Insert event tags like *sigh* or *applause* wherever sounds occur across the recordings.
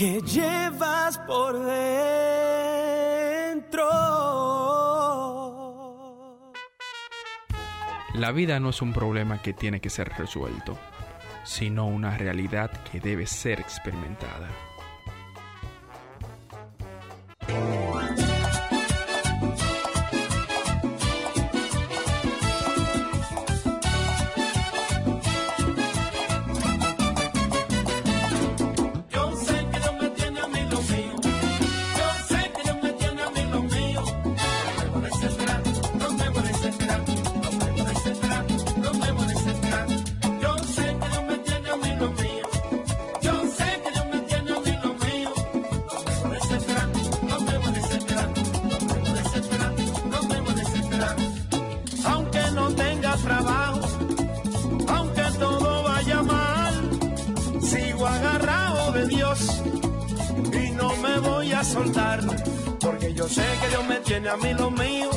que llevas por dentro. La vida no es un problema que tiene que ser resuelto, sino una realidad que debe ser experimentada. Soltar, porque yo sé que Dios me tiene a mí lo mío,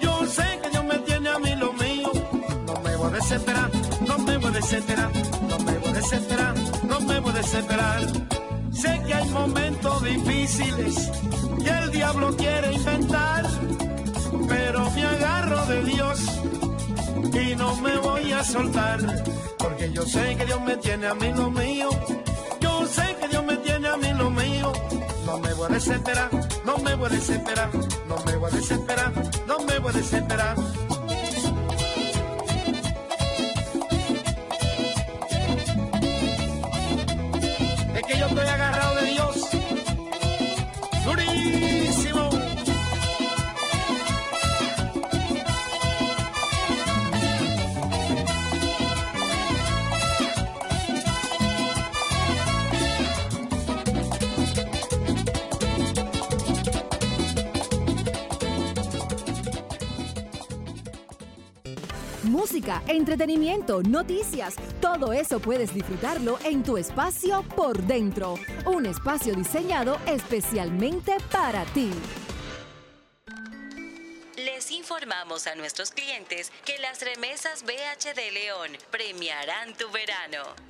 yo sé que Dios me tiene a mí lo mío, no me voy a desesperar, no me voy a desesperar, no me voy a desesperar, no me voy a desesperar. Sé que hay momentos difíciles y el diablo quiere inventar, pero me agarro de Dios y no me voy a soltar, porque yo sé que Dios me tiene a mí lo mío, no me voy a desesperar, no me voy a desesperar, no me voy a desesperar, no me voy a desesperar. Es que yo estoy agarrado entretenimiento, noticias, todo eso puedes disfrutarlo en tu espacio por dentro. Un espacio diseñado especialmente para ti. Les informamos a nuestros clientes que las remesas BH de León premiarán tu verano.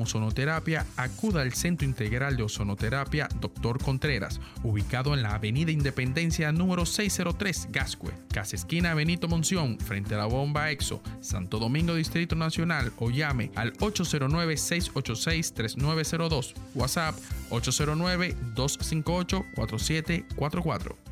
ozonoterapia, acuda al Centro Integral de Ozonoterapia Dr. Contreras, ubicado en la Avenida Independencia número 603, Gascue, Casa Esquina Benito Monción, frente a la bomba EXO, Santo Domingo Distrito Nacional o llame al 809-686-3902, WhatsApp 809-258-4744.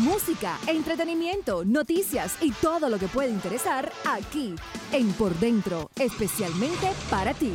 Música, entretenimiento, noticias y todo lo que puede interesar aquí en Por Dentro, especialmente para ti.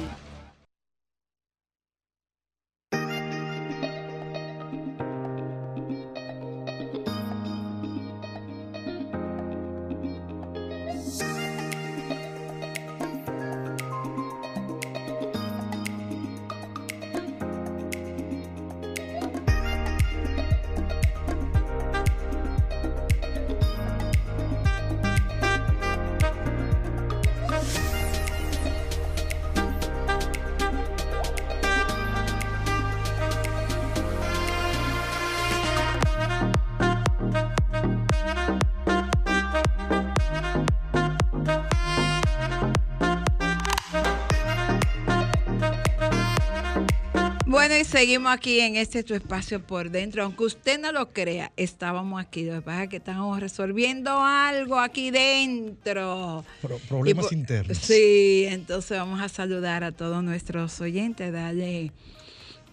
Seguimos aquí en este tu espacio por dentro. Aunque usted no lo crea, estábamos aquí. Lo que pasa es que estamos resolviendo algo aquí dentro. Pro- problemas por- internos. Sí, entonces vamos a saludar a todos nuestros oyentes, darle,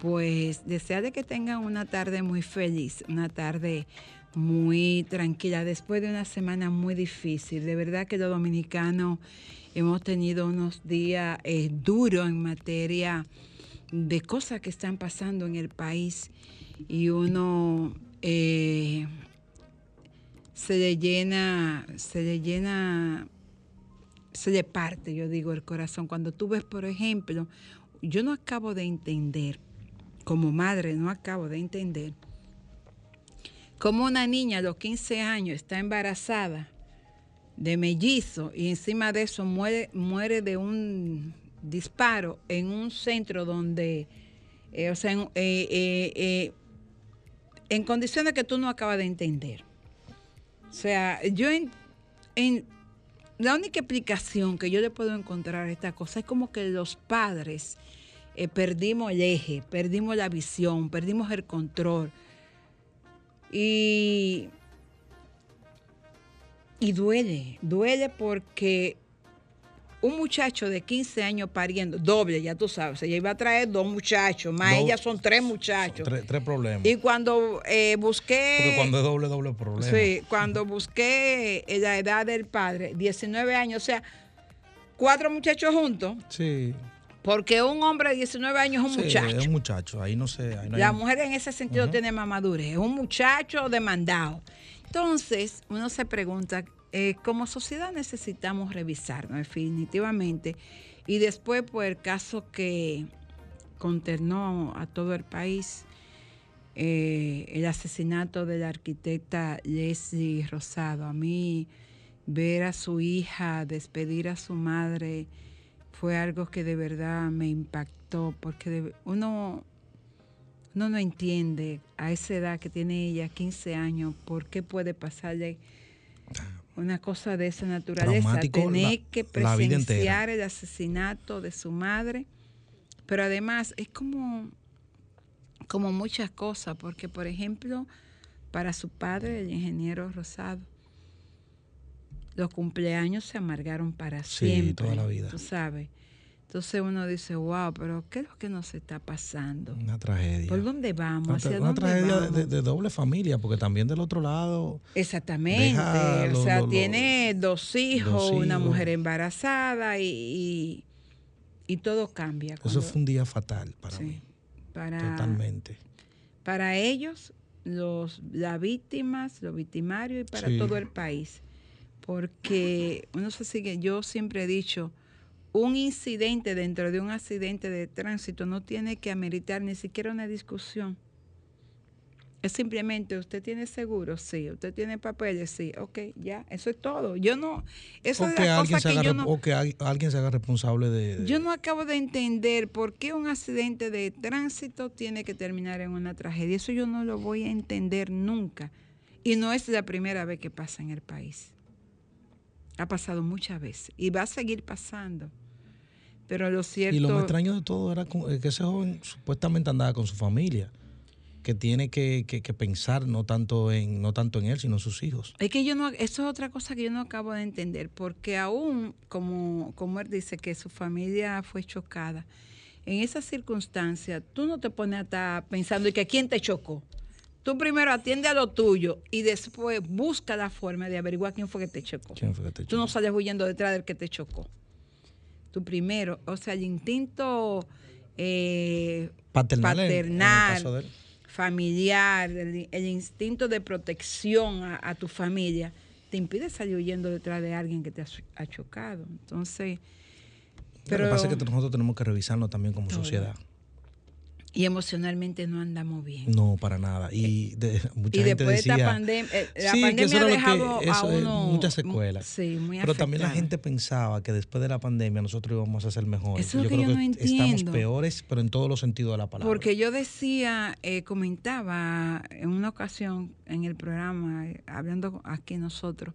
pues, desearle que tengan una tarde muy feliz, una tarde muy tranquila, después de una semana muy difícil. De verdad que los dominicanos hemos tenido unos días eh, duros en materia de cosas que están pasando en el país y uno eh, se le llena, se le llena se le parte, yo digo, el corazón. Cuando tú ves, por ejemplo, yo no acabo de entender, como madre no acabo de entender, cómo una niña a los 15 años está embarazada de mellizo y encima de eso muere, muere de un disparo en un centro donde, eh, o sea, en, eh, eh, en condiciones que tú no acabas de entender. O sea, yo en, la única explicación que yo le puedo encontrar a esta cosa es como que los padres perdimos el eje, perdimos la visión, perdimos el control. Y, y duele, duele porque un muchacho de 15 años pariendo, doble, ya tú sabes, ella iba a traer dos muchachos, más Dos- ella son tres muchachos. Tres, tres problemas. Y cuando eh, busqué... Porque cuando es doble, doble problema. Sí, cuando *laughs* busqué eh, la edad del padre, 19 años, o sea, cuatro muchachos juntos, Sí. porque un hombre de 19 años es un Sí, muchacho. Es un muchacho. Ahí no sé. ahí no hay- La mujer en ese sentido tiene más madurez, es un muchacho demandado. Entonces, uno se pregunta, eh, como sociedad necesitamos revisarnos definitivamente. Y después, por el caso que consternó a todo el país, eh, el asesinato de la arquitecta Leslie Rosado. A mí, ver a su hija despedir a su madre fue algo que de verdad me impactó, porque uno, uno no entiende a esa edad que tiene ella, 15 años, por qué puede pasarle una cosa de esa naturaleza, tener la- que presenciar el asesinato de su madre, pero además es como, como muchas cosas, porque por ejemplo, para su padre, el ingeniero Rosado, los cumpleaños se amargaron para Sí, siempre. toda la vida. Tú sabes. Entonces uno dice, wow, pero ¿qué es lo que nos está pasando? Una tragedia. ¿Por dónde vamos? Una, ¿Hacia una dónde tragedia vamos? de, de doble familia, porque también del otro lado. Exactamente. Deja o lo- sea, lo- lo- tiene dos hijos, dos una mujer embarazada y, y, y todo cambia. Eso fue un día fatal para sí, mí. para, Totalmente. para ellos, los, las víctimas, los victimarios y para Sí. todo el país. Porque uno se sigue, yo siempre he dicho, un incidente dentro de un accidente de tránsito no tiene que ameritar ni siquiera una discusión. Es simplemente, ¿usted tiene seguro? Sí. ¿Usted tiene papeles? Sí. Ok, ya, eso es todo. Yo no, eso O es que, la cosa que haga, yo rep- no... o que al- alguien se haga responsable de. de- Yo no acabo de entender por qué un accidente de tránsito tiene que terminar en una tragedia. Eso yo no lo voy a entender nunca. Y no es la primera vez que pasa en el país. Ha pasado muchas veces y va a seguir pasando. Pero lo cierto... Y lo más extraño de todo era eh, que ese joven supuestamente andaba con su familia, que tiene que, que- que pensar no tanto en no tanto en él, sino en sus hijos. Es que yo no, eso es otra cosa que yo no acabo de entender, porque aún, como, como él dice, que su familia fue chocada, en esas circunstancias, tú no te pones a estar pensando y que quién te chocó. Tú primero atiende a lo tuyo y después busca la forma de averiguar quién fue que te chocó. ¿Quién fue que te Tú no sales huyendo detrás del que te chocó. Tú primero, o sea, el instinto eh, Paternal el familiar, el, el instinto de protección a, a tu familia, te impide salir huyendo detrás de alguien que te ha, ch- ha chocado. Entonces, Pero, lo que pasa es que nosotros tenemos que revisarnos también como Todo. sociedad. Y emocionalmente no andamos bien. No, para nada. Y de, *laughs* mucha y gente después de esta decía, pandemia, eh, la Sí, que pandemia eso ha era lo que- dejado a eso es uno muchas mu- secuelas. Sí, muy Pero también la gente pensaba que después de la pandemia nosotros íbamos a ser mejores. Eso es lo que yo no estamos entiendo. peores, pero en todos los sentidos de la palabra. Porque yo decía, eh, comentaba en una ocasión en el programa, eh, hablando aquí nosotros,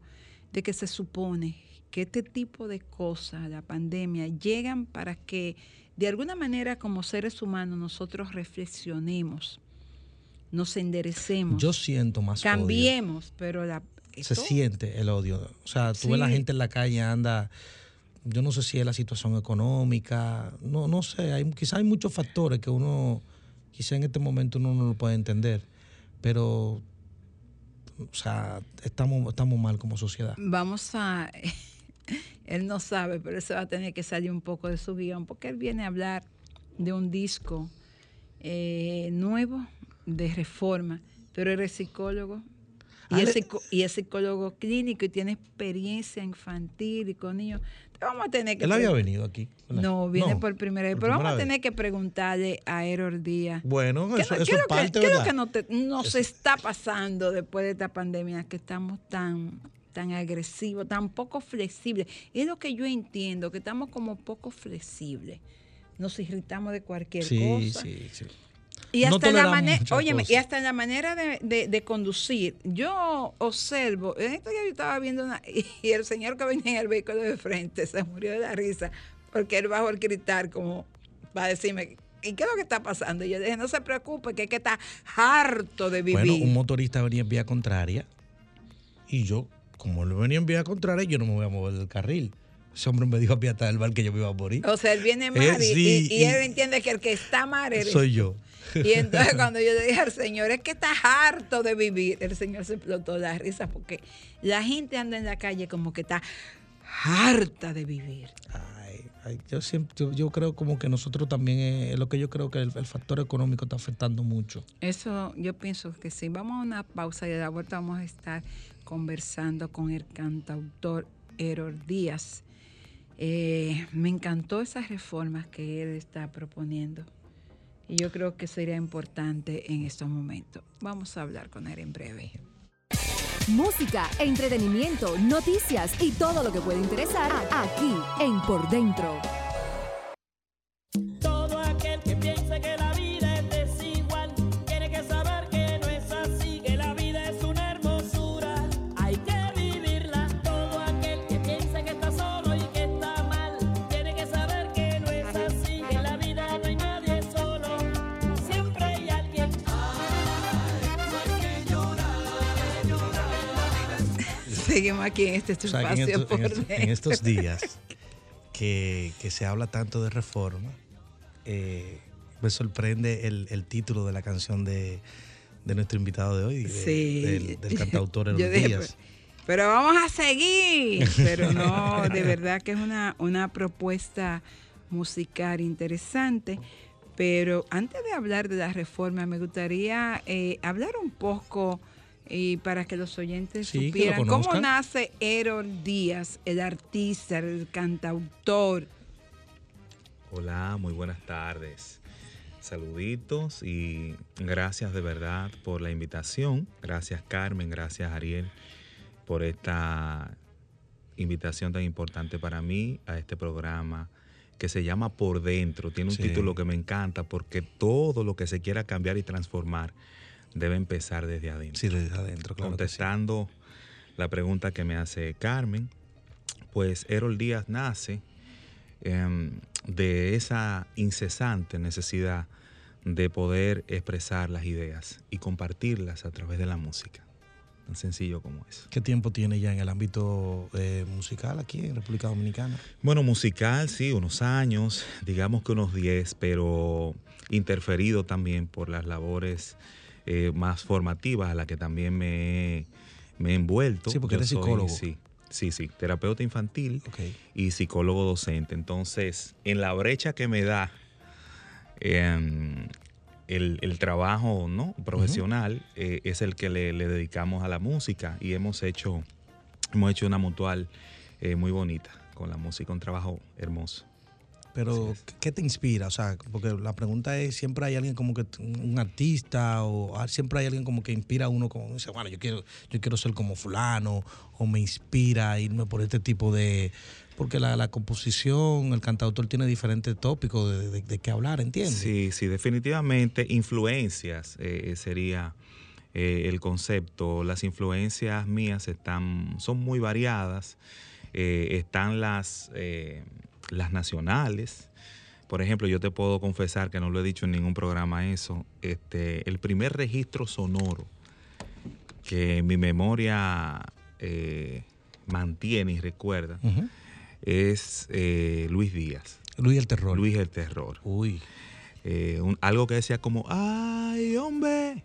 de que se supone que este tipo de cosas, la pandemia, llegan para que de alguna manera como seres humanos nosotros reflexionemos, nos enderecemos, Yo siento más odio. cambiemos, pero la... Se esto- siente el odio. O sea, tú ves la gente en la calle anda. Yo no sé si es la situación económica. No, no sé. Hay, quizá hay muchos factores que uno, quizá en este momento uno no lo puede entender. Pero, o sea, estamos, estamos mal como sociedad. Vamos a... *laughs* *laughs* él no sabe, pero eso va a tener que salir un poco de su guion, porque él viene a hablar de un disco eh, nuevo de reforma, pero él es psicólogo. Y es, y psicólogo clínico y tiene experiencia infantil y con niños. Vamos a tener que Él había venido aquí. ¿verdad? No, viene No, por primera vez. por Pero vamos a vez. tener que preguntarle a Eror Díaz. Bueno, ¿Qué, eso, no- eso qué es lo que- parte, qué es lo ¿verdad? que nos, te- nos está pasando después de esta pandemia? Que estamos tan, tan agresivos, tan poco flexibles. Es lo que yo entiendo, que estamos como poco flexibles. Nos irritamos de cualquier Sí, cosa. sí, sí. Y No hasta, en la manera, óyeme, y hasta la manera de, de- de conducir. Yo observo, en estos días yo estaba viendo una, *laughs* y el señor que venía en el vehículo de frente se murió de la risa porque él bajó el gritar como para decirme, ¿y qué es lo que está pasando? Y yo dije, no se preocupe, que es que está harto de vivir. Bueno, un motorista venía en vía contraria y yo, como él venía en vía contraria, yo no me voy a mover del carril. Ese hombre me dijo a pie hasta el bar que yo me iba a morir. o sea, él viene mal Eh, y, sí, y- y y- él entiende que el que está mal eres Soy yo. Y entonces *laughs* cuando yo le dije al Señor, es que está harto de vivir, el Señor se explotó la risa porque la gente anda en la calle como que está harta de vivir. Ay, ay, yo, siempre, yo, yo creo como que nosotros también, eh, es lo que yo creo que el, el factor económico está afectando mucho. Eso yo pienso que sí. Vamos a una pausa y a la vuelta vamos a estar conversando con el cantautor Eror Díaz. Eh, me encantó esas reformas que él está proponiendo. Y yo creo que sería importante en estos momentos. Vamos a hablar con él en breve. Música, entretenimiento, noticias y todo lo que puede interesar aquí en Por Dentro. Seguimos aquí en este O sea, que en, esto- estos *laughs* días que, que se habla tanto de reforma, eh, me sorprende el, el título de la canción de, de nuestro invitado de hoy, de- Sí. del, del cantautor *laughs* Eros dije, Díaz. Pero vamos a seguir. Pero no, *laughs* de verdad que es una, una propuesta musical interesante. Pero antes de hablar de la reforma, me gustaría eh, hablar un poco y para que los oyentes Sí, que lo supieran cómo nace Erol Díaz, el artista, el cantautor. Hola, muy buenas tardes. Saluditos y gracias de verdad por la invitación. Gracias Carmen, gracias Ariel por esta invitación tan importante para mí a este programa que se llama Por Dentro. Tiene un Sí. título que me encanta porque todo lo que se quiera cambiar y transformar debe empezar desde adentro. Sí, desde adentro, claro. sí. Contestando la pregunta que me hace Carmen, pues Erol Díaz nace em, de esa incesante necesidad de poder expresar las ideas y compartirlas a través de la música. Tan sencillo como eso. ¿Qué tiempo tiene ya en el ámbito eh, musical aquí en República Dominicana? Bueno, musical, sí, unos años, digamos que unos 10, pero interferido también por las labores eh, más formativas a las que también me, he- me he envuelto. Sí, porque Yo eres soy, psicólogo. Sí, sí, sí, terapeuta infantil y psicólogo docente. Entonces, en la brecha que me da em, el, el trabajo ¿no? profesional eh, es el que le, le dedicamos a la música y hemos hecho, hemos hecho una mutual eh, muy bonita con la música, un trabajo hermoso. Pero. ¿qué te inspira? O sea, porque la pregunta es, ¿siempre hay alguien como que, un artista o siempre hay alguien como que inspira a uno como, dice, bueno, yo quiero, yo quiero ser como fulano o me inspira a irme por este tipo de... Porque la, la composición, el cantautor tiene diferentes tópicos de, de, de qué hablar, ¿entiendes? Sí, sí, definitivamente influencias eh, sería eh, el concepto. Las influencias mías están, son muy variadas. Eh, están las, eh, las nacionales, Por ejemplo, yo te puedo confesar que no lo he dicho en ningún programa eso. Este, el primer registro sonoro que mi memoria eh, mantiene y recuerda es eh, Luis Díaz. Luis el Terror. Luis el Terror. Uy. Eh, un- algo que decía como, ay, hombre,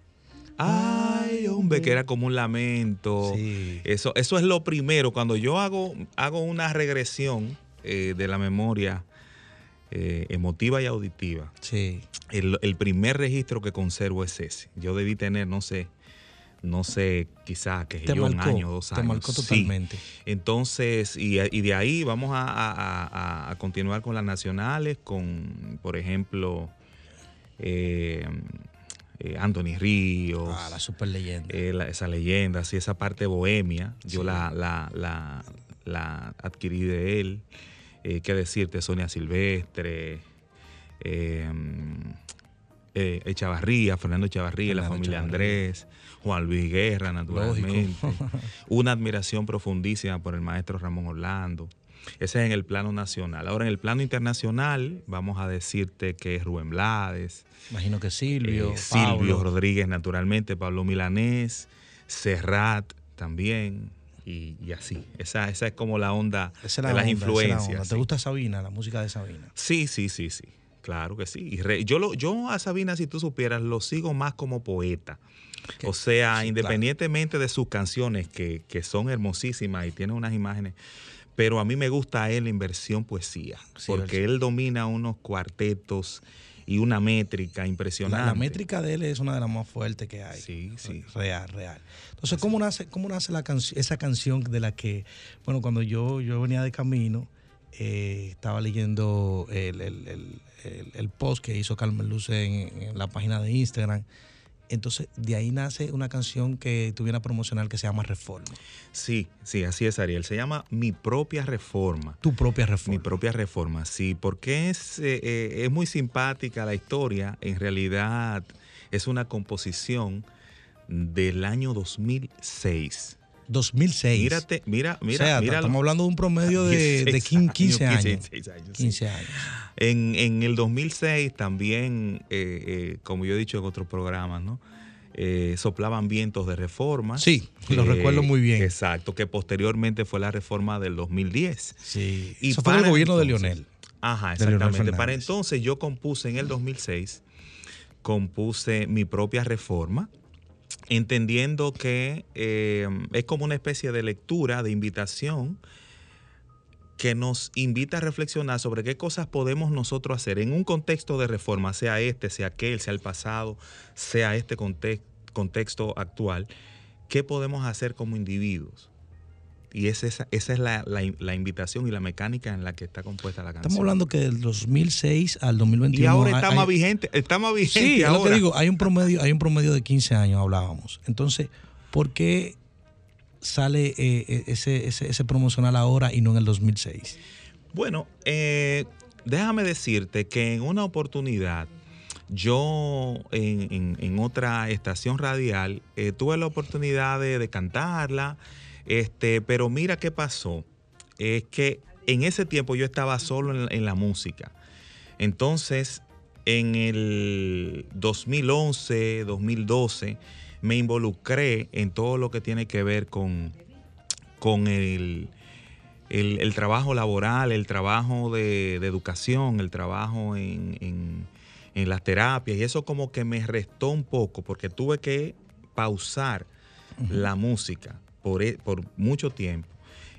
ay, hombre, que era como un lamento. Eso, eso es lo primero. Cuando yo hago, hago una regresión eh, de la memoria eh, emotiva y auditiva, el, el primer registro que conservo es ese. Yo debí tener, no sé, no sé, quizás que Te yo un marcó, año, dos te años. marcó Sí. totalmente. Entonces, y, y de ahí vamos a, a- a- a continuar con las nacionales, con, por ejemplo, eh, eh, Anthony Ríos. Ah, la super leyenda. eh, la- esa leyenda, así esa parte bohemia, yo la, la, la, la adquirí de él. Eh, ¿Qué decirte? Sonia Silvestre, eh, eh, Echavarría, Fernando Echavarría, la familia Echavarría. Andrés, Juan Luis Guerra, naturalmente. *laughs* Una admiración profundísima por el maestro Ramón Orlando. Ese es en el plano nacional. Ahora, en el plano internacional, vamos a decirte que es Rubén Blades. Imagino que Silvio, eh, Silvio. Rodríguez, naturalmente, Pablo Milanés, Serrat también, y, y así. Esa, esa es como la onda Esa es la de las onda, esa es la influencias. onda. ¿Te gusta Sabina, la música de Sabina? Sí, sí, sí, sí. Claro que sí. Y re- yo, lo, yo a Sabina, si tú supieras, lo sigo más como poeta. O sea, sí, independientemente de sus canciones, que, que son hermosísimas y tienen unas imágenes, pero a mí me gusta a él en versión poesía, porque él domina unos cuartetos y una métrica La, impresionante. la métrica de él es una de las más fuertes que hay. Sí, sí. Real, real. Entonces, ¿cómo nace, cómo nace la esa canción de la que, bueno, cuando yo, yo venía de camino, eh, estaba leyendo el, el- el- el- el post que hizo Carmen Luce en, en la página de Instagram. Entonces, de ahí nace una canción que tuviera promocional que se llama Reforma. Sí, sí, así es, Ariel. Se llama Mi propia reforma. Tu propia reforma. Mi propia reforma, sí, porque es, eh, eh, es muy simpática la historia. En realidad es una composición del año 2006. 2006. Mírate, mira, mira, o sea, mira. estamos hablando de un promedio de, de 15, 15 años. 16 años, sí. 15 años. En, en el 2006 también, eh, eh, como yo he dicho en otros programas, ¿no? Eh, soplaban vientos de reforma. Sí, lo recuerdo muy bien. Exacto, que posteriormente fue la reforma del 2010. Sí, Y eso fue el gobierno de Lionel. Ajá, Leonel exactamente. Para entonces yo compuse en el 2006, compuse mi propia reforma, entendiendo que eh, es como una especie de lectura, de invitación, que nos invita a reflexionar sobre qué cosas podemos nosotros hacer en un contexto de reforma, sea este, sea aquel, sea el pasado, sea este context- contexto actual, qué podemos hacer como individuos. Y es esa, esa es la, la- la invitación y la mecánica en la que está compuesta la canción. Estamos hablando que del 2006 al 2021. y ahora está hay- más vigente, está más vigente Sí, es lo que ahora. digo, hay un promedio, hay un promedio de 15 años, hablábamos. Entonces, ¿por qué sale eh, eh, ese, ese, ese promocional ahora y no en el 2006? Bueno, eh, déjame decirte que en una oportunidad, yo en, en- en otra estación radial eh, tuve la oportunidad de, de cantarla, este, pero mira qué pasó. Es que en ese tiempo yo estaba solo en, en la música. Entonces, en el 2011, 2012, me involucré en todo lo que tiene que ver con, con el, el, el trabajo laboral, el trabajo de, de educación, el trabajo en, en- en las terapias. Y eso como que me restó un poco porque tuve que pausar la música por, e- por mucho tiempo.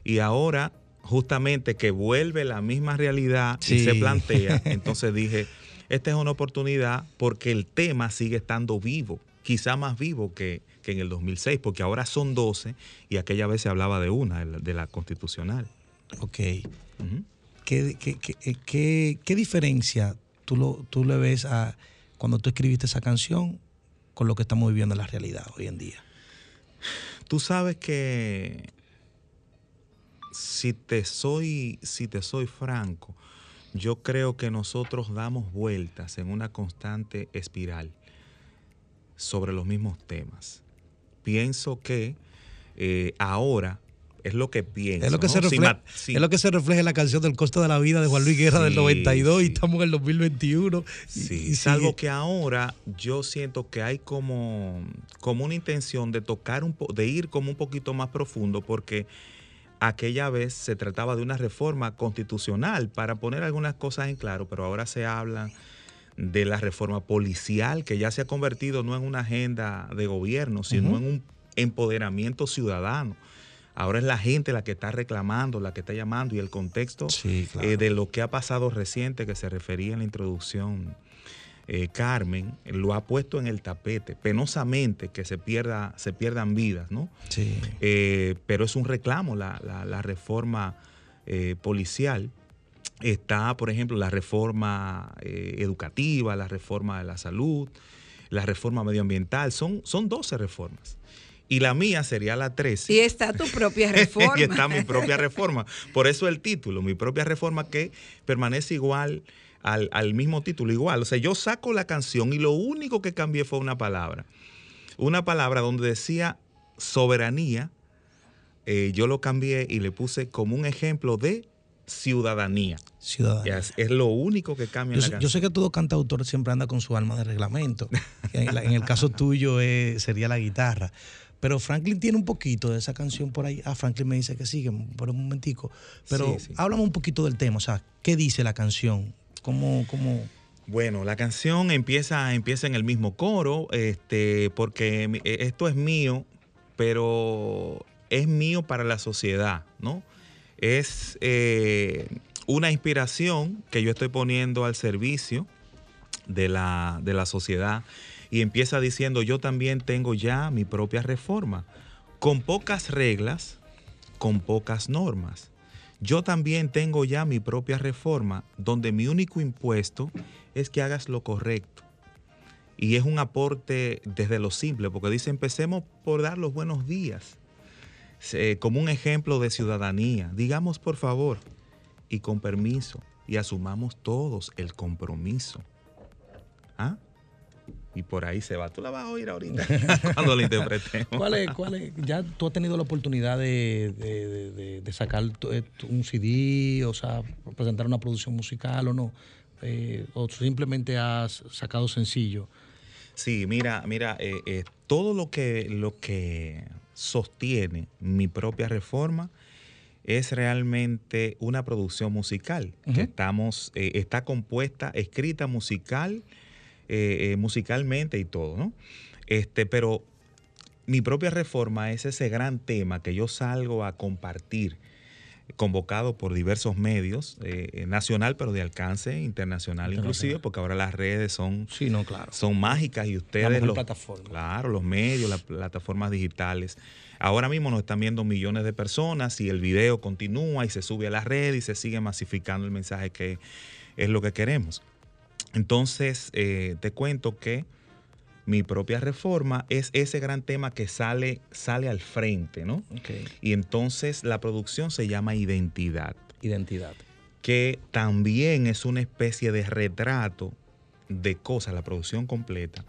Y ahora, justamente que vuelve la misma realidad y se plantea, entonces dije, esta es una oportunidad porque el tema sigue estando vivo, quizá más vivo que, que en el 2006, porque ahora son 12 y aquella vez se hablaba de una, de la, constitucional. Ok. ¿Qué, qué, qué- eh, qué- qué diferencia tú, lo, tú le ves a cuando tú escribiste esa canción con lo que estamos viviendo en la realidad hoy en día? Tú sabes que si te soy, si te soy franco, yo creo que nosotros damos vueltas en una constante espiral sobre los mismos temas. Pienso que eh, ahora Es lo que pienso. Es lo que, ¿no? se refleja, es lo que se refleja en la canción del costo de la vida de Juan Luis Guerra del Sí, 92 y sí. estamos en el 2021. y- Sí, y salvo que ahora yo siento que hay como, como una intención de tocar un po- de ir como un poquito más profundo porque aquella vez se trataba de una reforma constitucional para poner algunas cosas en claro, pero ahora se habla de la reforma policial que ya se ha convertido no en una agenda de gobierno, sino en un empoderamiento ciudadano. Ahora es la gente la que está reclamando, la que está llamando y el contexto Sí, claro. eh, de lo que ha pasado reciente que se refería en la introducción eh, Carmen lo ha puesto en el tapete penosamente que se pierda se pierdan vidas no Sí. Eh, pero es un reclamo la, la- la reforma policial está por ejemplo la reforma eh, educativa la reforma de la salud la reforma medioambiental son son 12 reformas y la mía sería la 13 Y está tu propia *laughs* reforma. y está mi propia reforma. Por eso el título, mi propia reforma que permanece igual al, al mismo título, igual. O sea, yo saco la canción y lo único que cambié fue una palabra. Una palabra donde decía soberanía, eh, yo lo cambié y le puse como un ejemplo de ciudadanía. Ciudadanía. Es, es lo único que cambia Yo, la sé- yo canción. sé que todo cantautor siempre anda con su alma de reglamento. en, la- en el caso tuyo eh, sería la guitarra. Pero Franklin tiene un poquito de esa canción por ahí. Ah, Franklin me dice que sigue por un momentico. Pero Sí, sí. háblame un poquito del tema. O sea, ¿qué dice la canción? ¿Cómo, cómo? Bueno, la canción empieza, empieza en el mismo coro, este, porque eh, esto es mío, pero es mío para la sociedad, ¿no? Es eh, una inspiración que yo estoy poniendo al servicio de la, de la sociedad y empieza diciendo, yo también tengo ya mi propia reforma, con pocas reglas, con pocas normas. Yo también tengo ya mi propia reforma, donde mi único impuesto es que hagas lo correcto. Y es un aporte desde lo simple, porque dice, empecemos por dar los buenos días, como un ejemplo de ciudadanía. Digamos por favor y con permiso, y asumamos todos el compromiso. ¿Ah? Y por ahí se va. Tú la vas a oír ahorita *laughs* cuando la interpretemos. ¿Cuál es, cuál es? ¿Ya tú has tenido la oportunidad de, de- de- de- de sacar eh, un CD, o sea, presentar una producción musical o no? Eh, ¿O simplemente has sacado sencillo? Sí, mira, mira, eh, eh, todo lo que, lo que sostiene mi propia reforma es realmente una producción musical. que estamos, está compuesta, escrita musical, eh, eh, musicalmente y todo, ¿no? Este, pero mi propia reforma es ese gran tema que yo salgo a compartir, convocado por diversos medios, eh, nacional, pero de alcance internacional, inclusive, porque ahora las redes son Sí, no, claro. son mágicas y ustedes los, plataforma. claro los medios las plataformas digitales ahora mismo nos están viendo millones de personas y el video continúa y se sube a la red y se sigue masificando el mensaje que es lo que queremos entonces eh, te cuento que mi propia reforma es ese gran tema que sale sale al frente no Ok. y entonces la producción se llama identidad Identidad. que también es una especie de retrato de cosas, la producción completa,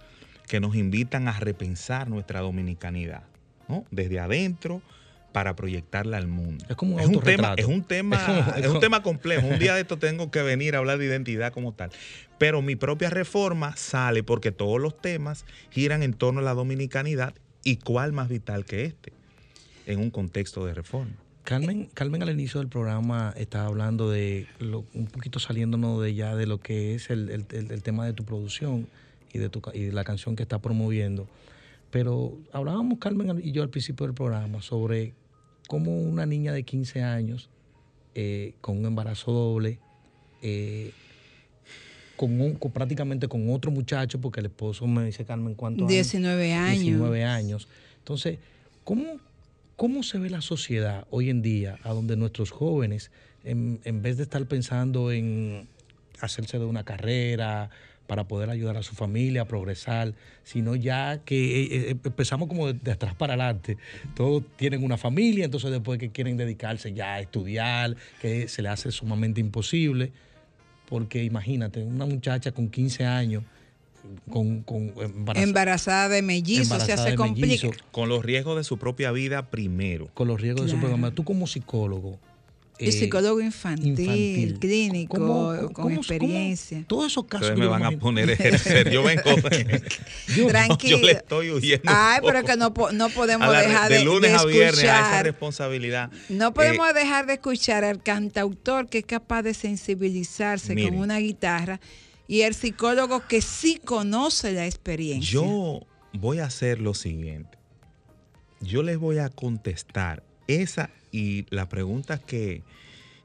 que nos invitan a repensar nuestra dominicanidad, ¿no? Desde adentro para proyectarla al mundo. Es como un es un tema, es un tema, Es como- es un tema complejo. Un día de esto tengo que venir a hablar de identidad como tal. Pero mi propia reforma sale porque todos los temas giran en torno a la dominicanidad y cuál más vital que este en un contexto de reforma. Carmen, Carmen al inicio del programa estaba hablando de lo- un poquito saliéndonos de ya de lo que es el, el- el- el tema de tu producción y de, tu, y de la canción que está promoviendo. Pero hablábamos Carmen y yo al principio del programa sobre cómo una niña de 15 años eh, con un embarazo doble, eh, con un, con- prácticamente con otro muchacho, porque el esposo me dice Carmen cuántos años. 19 años. 19 años. Entonces, ¿cómo, ¿cómo se ve la sociedad hoy en día a donde nuestros jóvenes, en, en vez de estar pensando en hacerse de una carrera para poder ayudar a su familia a progresar, sino ya que eh, eh, empezamos como de, de atrás para adelante. Todos tienen una familia, entonces después que quieren dedicarse ya a estudiar, que se le hace sumamente imposible, porque imagínate, una muchacha con 15 años con, con embarazo- Embarazada de mellizos, o sea, embarazada se complica. mellizo, Con los riesgos de su propia vida primero. con los riesgos de su Claro. programa. Tú como psicólogo. Y eh, psicólogo infantil, infantil. clínico, ¿Cómo- con cómo- experiencia. Todos esos casos. Ustedes me van a poner a *laughs* ejercer. Yo vengo. *laughs* yo, Tranquilo. yo le estoy huyendo. Ay, pero que no, po- no podemos la- dejar de, de lunes de a viernes a esa escuchar. responsabilidad. No podemos Eh, dejar de escuchar al cantautor que es capaz de sensibilizarse Mire. con una guitarra y el psicólogo que sí conoce la experiencia. Yo voy a hacer lo siguiente. Yo les voy a contestar esa y la pregunta que,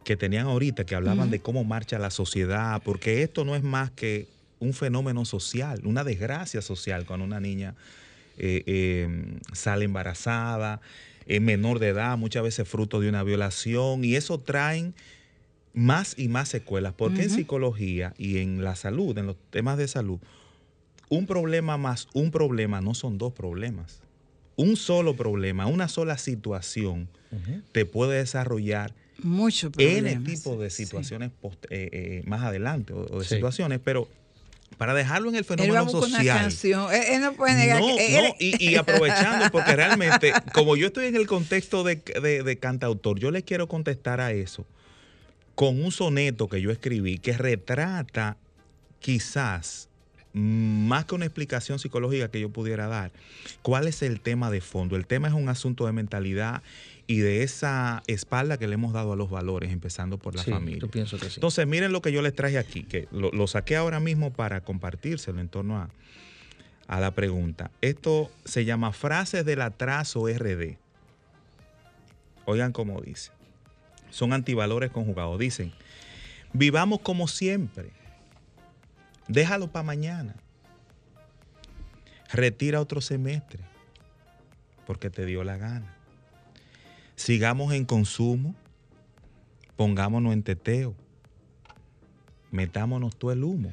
que tenían ahorita, que hablaban de cómo marcha la sociedad, porque esto no es más que un fenómeno social, una desgracia social cuando una niña eh, eh, sale embarazada, es menor de edad, muchas veces fruto de una violación, y eso traen más y más secuelas, porque en psicología y en la salud, en los temas de salud, un problema más un problema no son dos problemas. Un solo problema, una sola situación te puede desarrollar Mucho N tipo de situaciones post- eh, eh, más adelante o, o de Sí. situaciones, pero para dejarlo en el Él fenómeno va a buscar una social. canción. Él, él no puede negar No, que él- no, y, *laughs* y aprovechando, porque realmente, como yo estoy en el contexto de, de- de cantautor, yo le quiero contestar a eso con un soneto que yo escribí que retrata quizás más que una explicación psicológica que yo pudiera dar, cuál es el tema de fondo. El tema es un asunto de mentalidad y de esa espalda que le hemos dado a los valores, empezando por la Sí, familia. yo pienso que sí. Entonces, miren lo que yo les traje aquí, que lo, lo saqué ahora mismo para compartírselo en torno a, a la pregunta. Esto se llama frases del atraso RD. Oigan cómo dice. Son antivalores conjugados. Dicen, vivamos como siempre. Déjalo para mañana. Retira otro semestre porque te dio la gana. Sigamos en consumo, pongámonos en teteo, metámonos todo el humo.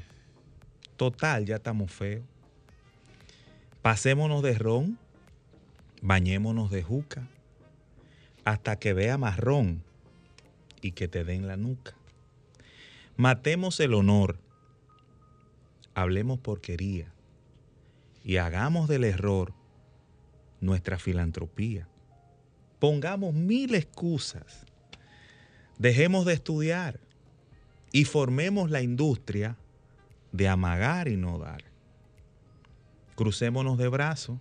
Total, ya estamos feos. Pasémonos de ron, bañémonos de juca, hasta que vea marrón y que te den la nuca. Matemos el honor, hablemos porquería y hagamos del error nuestra filantropía. Pongamos mil excusas, dejemos de estudiar y formemos la industria de amagar y no dar. Crucémonos de brazos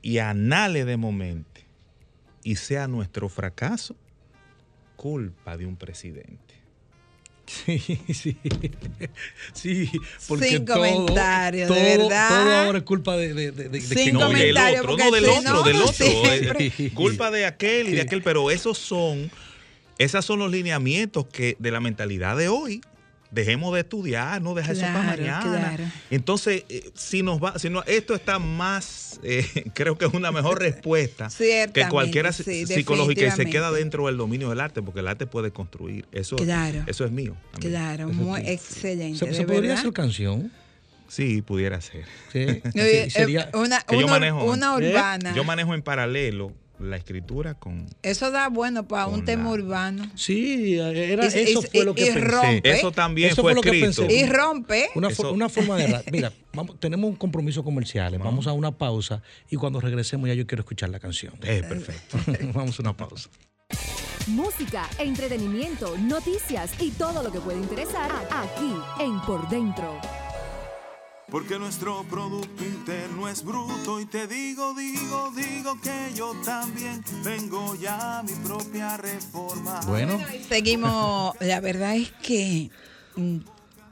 y anale de momento y sea nuestro fracaso culpa de un presidente. Sí, *laughs* sí. Sí, porque Sin todo, comentarios, de todo- verdad. Todo ahora es culpa de, de, de- de- de Sin que no. Del otro, no del otro, no, del otro. siempre. eh, *laughs* culpa de aquel y de aquel, pero esos son, esos son los lineamientos que de la mentalidad de hoy. Dejemos de estudiar, no dejar eso para Claro, mañana. claro. Entonces, eh, si nos va, si no, esto está más, eh, *laughs* creo que es una mejor respuesta *laughs* que cualquiera sí, psicológica y se queda dentro del dominio del arte, porque el arte puede construir. Eso, Claro. eso es mío. también. Claro, Eso muy excelente. ¿Se, podría hacer canción? Sí, pudiera ser. Sí. Oye, *laughs* Sí, sería- eh, una, Que yo una- manejo, una ¿Eh? urbana. yo manejo en paralelo la escritura con Eso da bueno para un tema la- urbano. Sí, era, Y- eso y- fue lo que y pensé. rompe. Eso también Eso fue, fue lo que pensé. Y rompe. Una, fo- Eso- una forma de... ra- Mira, vamos, tenemos un compromiso comercial. Vamos a una pausa y cuando regresemos ya yo quiero escuchar la canción. Eh, perfecto. *laughs* vamos a una pausa. Música, entretenimiento, noticias y todo lo que puede interesar aquí en Por Dentro. Porque nuestro Producto Interno es bruto y te digo, digo, digo que yo también tengo ya mi propia reforma. Bueno, Seguimos. La verdad es que mm,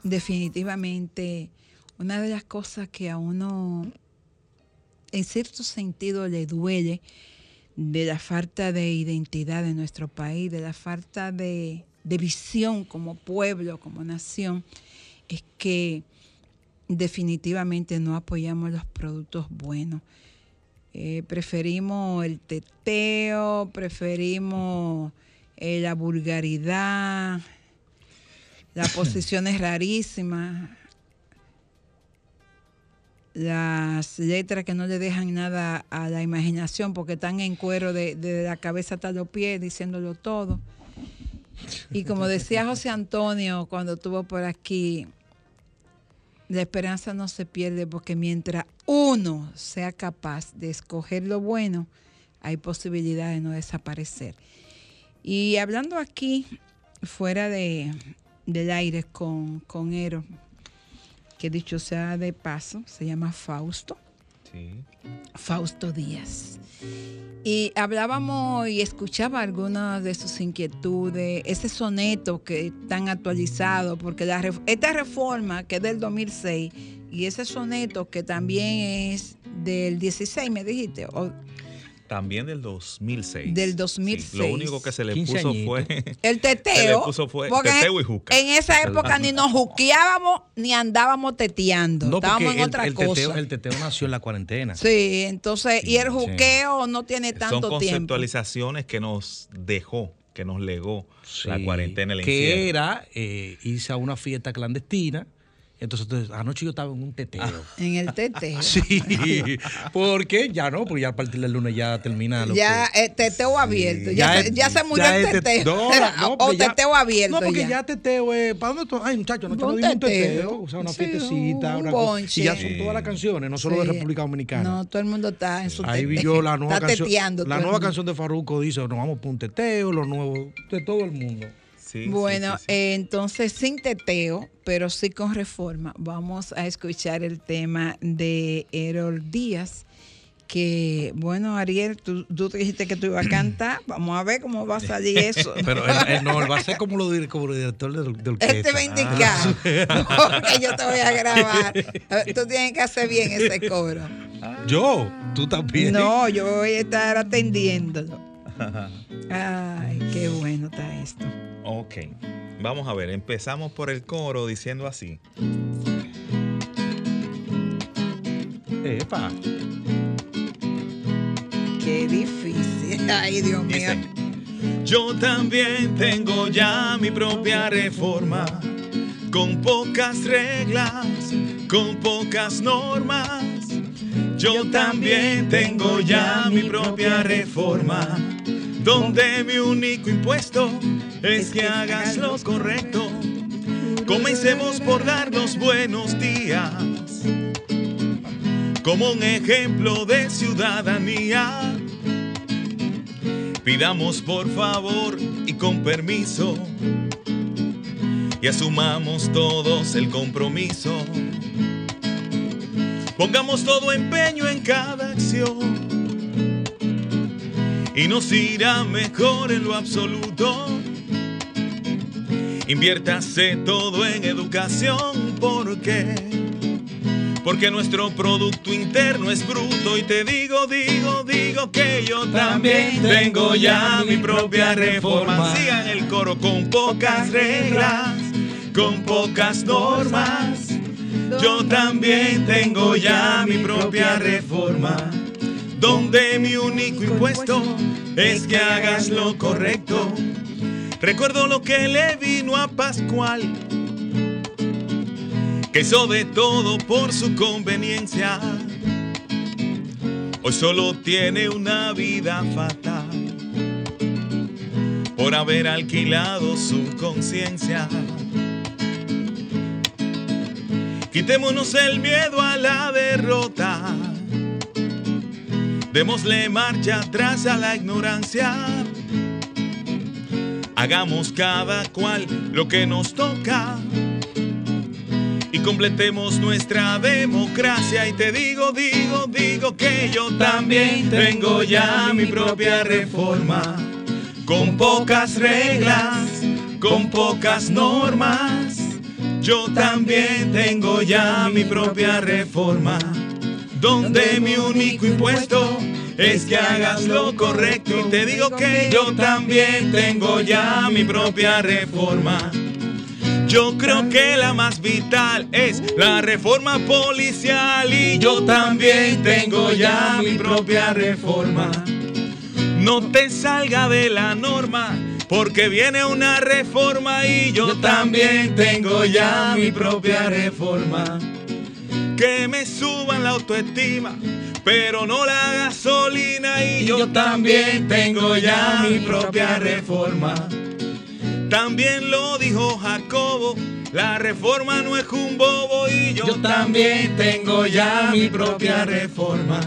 definitivamente una de las cosas que a uno en cierto sentido le duele de la falta de identidad de nuestro país, de la falta de, de visión como pueblo, como nación, es que definitivamente no apoyamos los productos buenos. Eh, preferimos el teteo, preferimos eh, la vulgaridad, las *laughs* posiciones rarísimas, las letras que no le dejan nada a la imaginación porque están en cuero de, de la cabeza hasta los pies diciéndolo todo. Y como decía José Antonio cuando estuvo por aquí, la esperanza no se pierde porque mientras uno sea capaz de escoger lo bueno, hay posibilidad de no desaparecer. Y hablando aquí, fuera de, del aire con, con Ero, que dicho sea de paso, se llama Fausto. Fausto Díaz. Y hablábamos y escuchaba algunas de sus inquietudes, ese soneto que tan actualizado, porque esta reforma que es del 2006 y ese soneto que también es del 16, me dijiste, También del 2006. del Sí, 2006. lo único que se le 15 puso fue. El *laughs* se le teteo. puso fue teteo y juca. En esa época ni nos juqueábamos ni andábamos teteando. No, Estábamos en el, otra el cosa. teteo, el teteo nació en la cuarentena. Sí, entonces, y el Sí. juqueo no tiene Son tanto tiempo. conceptualizaciones que nos dejó, que nos legó la Sí, cuarentena, el que encierro. era eh, irse a una fiesta clandestina. Entonces, entonces, anoche yo estaba en un teteo. *laughs* En el teteo. *laughs* Sí, porque ya no, porque ya a partir del lunes ya termina lo ya, que... eh, teteo abierto. Sí. Ya, Ya se, es- ya se murió ya el teteo. no, no, o teteo abierto. No, porque ya. ya teteo es. ¿Para dónde tú? Ay, muchachos, no dimos un teteo. teteo. O sea, una Sí, fiestecita. un una bonche. Y ya son todas las canciones, no solo de. República Dominicana. No, todo el mundo está en su Ahí vi teteo. yo la *laughs* nueva está canción. teteando La todo el nueva canción de Farruko dice: Nos vamos por un teteo, los nuevos, de todo el mundo. Sí, Bueno, sí, sí. eh, entonces sin teteo, pero sí con reforma, vamos a escuchar el tema de Errol Díaz. Que, bueno, Ariel, tú, tú te dijiste que tú ibas a *clears throat* cantar. Vamos a ver cómo va a salir eso. *laughs* Pero él, él no, él va a ser como, lo, como el director de, de orquesta. Este va a indicar, *laughs* porque yo te voy a grabar. A ver, Tú tienes que hacer bien ese cobro. Yo, tú también. No, yo voy a estar atendiéndolo. *laughs* Ay, qué bueno está esto. Ok. Vamos a ver, empezamos por el coro diciendo así. Epa. Qué difícil. Ay, Dios mío. Yo también tengo ya mi propia reforma, con pocas reglas, con pocas normas. Yo también tengo ya mi propia reforma, donde mi único impuesto es que hagas lo correcto. Comencemos por darnos buenos días, como un ejemplo de ciudadanía. Pidamos por favor y con permiso y asumamos todos el compromiso. Pongamos todo empeño en cada acción y nos irá mejor en lo absoluto. Inviértase todo en educación porque porque nuestro producto interno es bruto y te digo, digo, digo que yo también tengo ya mi propia reforma. Sigan el coro con pocas reglas, con pocas normas. Yo también tengo ya mi propia reforma, donde mi único impuesto es que hagas lo correcto. Recuerdo lo que le vino a Pascual que hizo de todo por su conveniencia. Hoy solo tiene una vida fatal por haber alquilado su conciencia. Quitémonos el miedo a la derrota. Démosle marcha atrás a la ignorancia. Hagamos cada cual lo que nos toca y completemos nuestra democracia. Y te digo, digo, digo que yo también tengo ya mi propia reforma, con pocas reglas, con pocas normas. Yo también tengo ya mi propia reforma, donde mi único impuesto es que hagas lo correcto. Y te digo que yo también tengo ya mi propia reforma. Yo creo que la más vital es la reforma policial y yo también tengo ya mi propia reforma. No te salga de la norma porque viene una reforma y yo también tengo ya mi propia reforma. Que me suban la autoestima, pero no la gasolina y yo también tengo ya mi propia reforma También lo dijo Jacobo, la reforma no es un bobo y yo, también tengo ya mi propia reforma.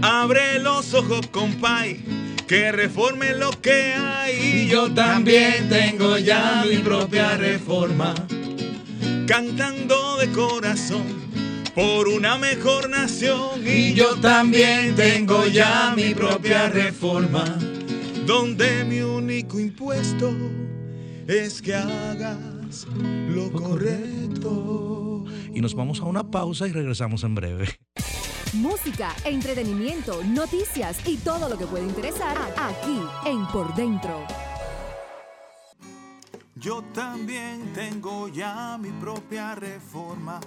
Abre los ojos, compay, que reforme lo que hay. Y yo también tengo ya mi propia reforma. Cantando de corazón por una mejor nación. Y yo también tengo ya mi propia reforma. Donde mi único impuesto es que hagas lo correcto. Y nos vamos a una pausa y regresamos en breve. Música, entretenimiento, noticias y todo lo que puede interesar aquí en Por Dentro. Yo también tengo ya mi propia reforma,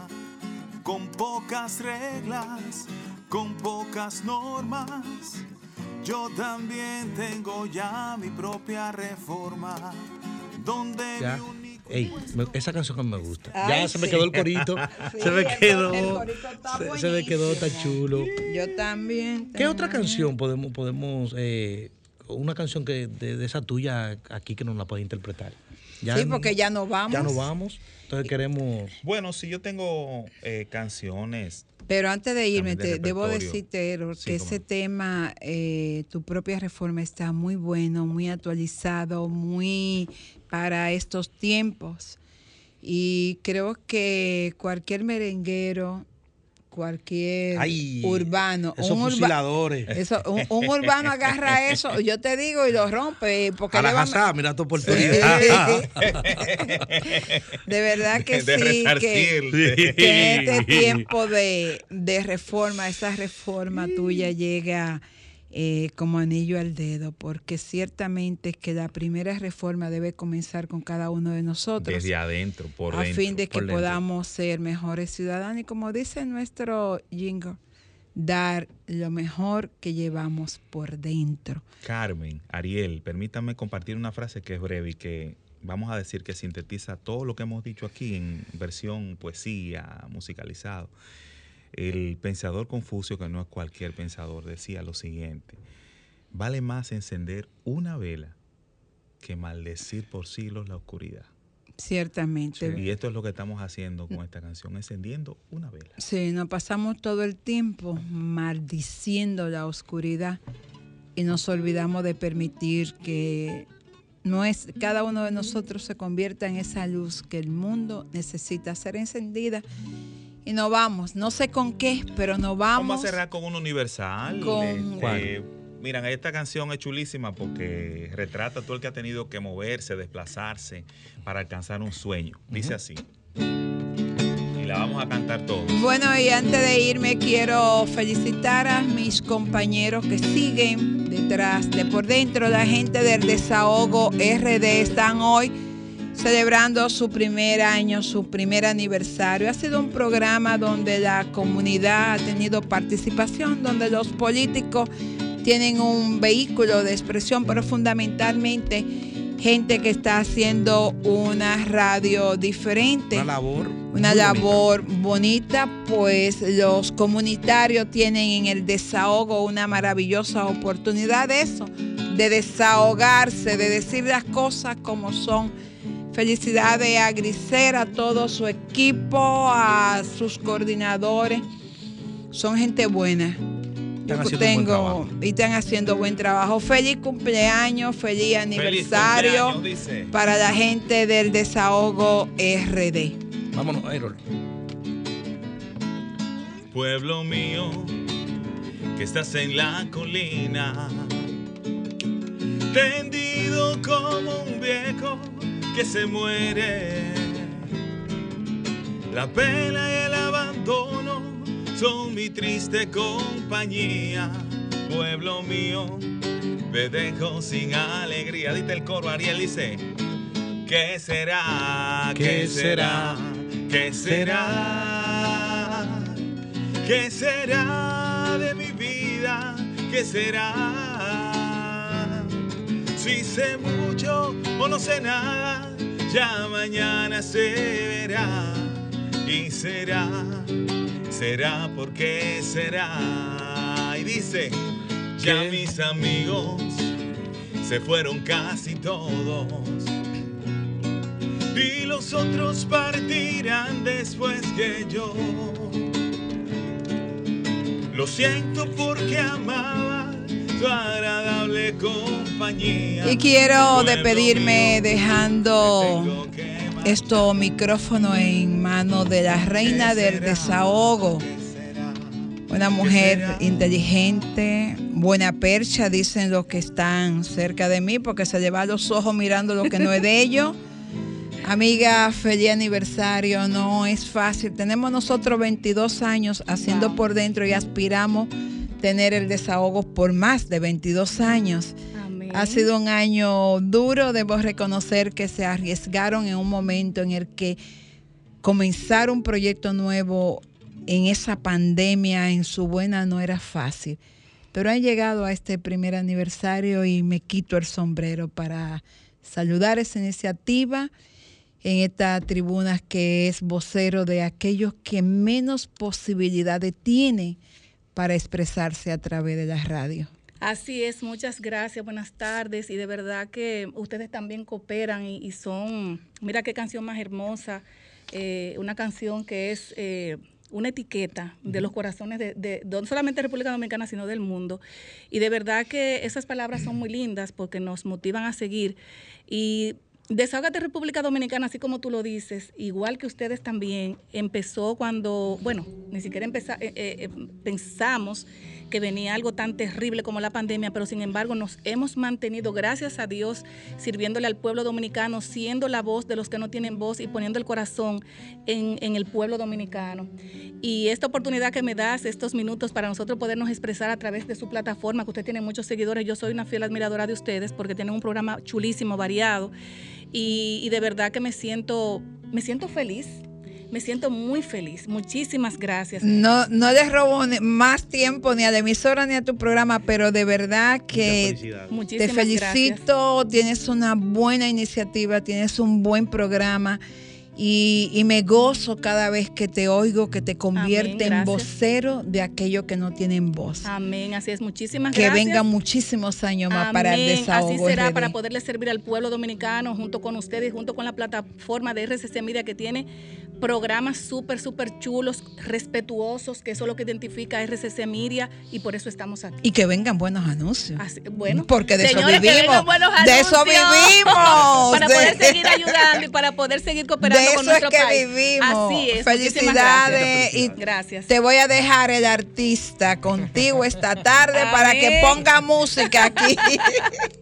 con pocas reglas, con pocas normas. Yo también tengo ya mi propia reforma, donde Ya. mi único Ey, me- esa canción que me gusta. Ay, ya se me quedó el corito. Sí, se me quedó. el corito está se, se me quedó tan chulo. Yo también. ¿Qué otra canción podemos, podemos eh, una canción que de, de esa tuya aquí que nos la puede interpretar? Sí, porque ya nos vamos. Ya nos vamos. Entonces queremos. Bueno, si yo tengo eh, canciones. Pero antes de irme, También de te, debo decirte, Sí, que ese tema, eh, tu propia reforma, está muy bueno, muy actualizado, muy para estos tiempos. Y creo que cualquier merenguero, cualquier Ay, urbano, esos un, urba- fusiladores. eso, un, un urbano agarra *laughs* eso, yo te digo, y lo rompe. Porque A la Hazá, mira tu oportunidad. *laughs* De verdad que De sí, que, resarcirte. que en este tiempo de, de reforma, esa reforma tuya llega eh, como anillo al dedo, porque ciertamente que la primera reforma debe comenzar con cada uno de nosotros. Desde adentro, por a dentro. fin de que dentro. podamos ser mejores ciudadanos y como dice nuestro jingle, dar lo mejor que llevamos por dentro. Carmen, Ariel, permítanme compartir una frase que es breve y que vamos a decir que sintetiza todo lo que hemos dicho aquí en versión poesía, musicalizado. El pensador Confucio, que no es cualquier pensador, decía lo siguiente, vale más encender una vela que maldecir por siglos la oscuridad. Ciertamente. Y esto es lo que estamos haciendo con esta canción, encendiendo una vela. Sí, nos pasamos todo el tiempo maldiciendo la oscuridad y nos olvidamos de permitir que no es, cada uno de nosotros se convierta en esa luz que el mundo necesita ser encendida. Y nos vamos, no sé con qué, pero nos vamos. Vamos a cerrar con un universal. Con- Este, miren, esta canción es chulísima porque retrata todo el que ha tenido que moverse, desplazarse para alcanzar un sueño. Dice así. Y la vamos a cantar todos. Bueno, y antes de irme quiero felicitar a mis compañeros que siguen detrás de por dentro, la gente del desahogo RD están hoy celebrando su primer año, su primer aniversario. Ha sido un programa donde la comunidad ha tenido participación, donde los políticos tienen un vehículo de expresión, pero fundamentalmente gente que está haciendo una radio diferente Una labor. una labor bonita. pues los comunitarios tienen en el desahogo una maravillosa oportunidad de eso, de desahogarse, de decir las cosas como son. Felicidades a Grisera, a todo su equipo, a sus coordinadores. Son gente buena. Están Yo haciendo un buen tengo trabajo. y están haciendo buen trabajo. Feliz cumpleaños, feliz aniversario cumpleaños, dice. para la gente del desahogo RD. Vámonos, Errol. Pueblo mío, que estás en la colina, tendido como un viejo que se muere. La pena y el abandono son mi triste compañía. Pueblo mío, me dejo sin alegría. Dite el coro, Ariel dice. ¿Qué será? ¿Qué será? ¿Qué será? ¿Qué será de mi vida? ¿Qué será? Si sé mucho o no sé nada, ya mañana se verá. Y será, será porque será. Y dice, ya mis amigos se fueron casi todos. y los otros partirán después que yo. Lo siento porque amaba. Y quiero despedirme dejando esto micrófono en manos de la reina del desahogo. Una mujer inteligente, buena percha, dicen los que están cerca de mí, porque se lleva los ojos mirando lo que no es de ellos. *laughs* Amiga, feliz aniversario, no es fácil. Tenemos nosotros 22 años haciendo por dentro y aspiramos tener el desahogo por más de 22 años. Ha sido un año duro, debo reconocer que se arriesgaron en un momento en el que comenzar un proyecto nuevo en esa pandemia, en su buena, no era fácil. Pero han llegado a este primer aniversario y me quito el sombrero para saludar esa iniciativa en esta tribuna que es vocero de aquellos que menos posibilidades tienen para expresarse a través de la radio. Así es, muchas gracias, buenas tardes y de verdad que ustedes también cooperan y, y son, mira qué canción más hermosa, eh, una canción que es eh, una etiqueta de los corazones de, de- de no solamente República Dominicana, sino del mundo. Y de verdad que esas palabras son muy lindas porque nos motivan a seguir. Y Desahógate República Dominicana, así como tú lo dices, igual que ustedes también, empezó cuando, bueno, ni siquiera empeza- eh, eh, eh, pensamos que venía algo tan terrible como la pandemia, pero sin embargo nos hemos mantenido, gracias a Dios, sirviéndole al pueblo dominicano, siendo la voz de los que no tienen voz y poniendo el corazón en, en el pueblo dominicano. Y esta oportunidad que me das, estos minutos para nosotros podernos expresar a través de su plataforma, que usted tiene muchos seguidores, yo soy una fiel admiradora de ustedes porque tienen un programa chulísimo, variado, y, y de verdad que me siento, me siento feliz. Me siento muy feliz. Muchísimas gracias. No, no les robo más tiempo ni a la emisora ni a tu programa, pero de verdad que te felicito, tienes una buena iniciativa, tienes un buen programa y, y me gozo cada vez que te oigo, que te convierte en vocero de aquellos que no tienen voz. Amén. Así es. Muchísimas Que gracias. vengan muchísimos años más para el Amén. desahogo. Así será RD. para poderle servir al pueblo dominicano junto con ustedes, junto con la plataforma de RCC Media que tiene programas súper, súper chulos, respetuosos, que eso es lo que identifica a RCC Media y por eso estamos aquí. Y que vengan buenos anuncios. bueno, porque de Señores, eso vivimos. de eso vivimos. *laughs* para de- poder seguir ayudando y para poder seguir cooperando De con eso es nuestro que país. vivimos. Así es. Felicidades. Y gracias. te voy a dejar el artista contigo esta tarde para que ponga música aquí. *laughs*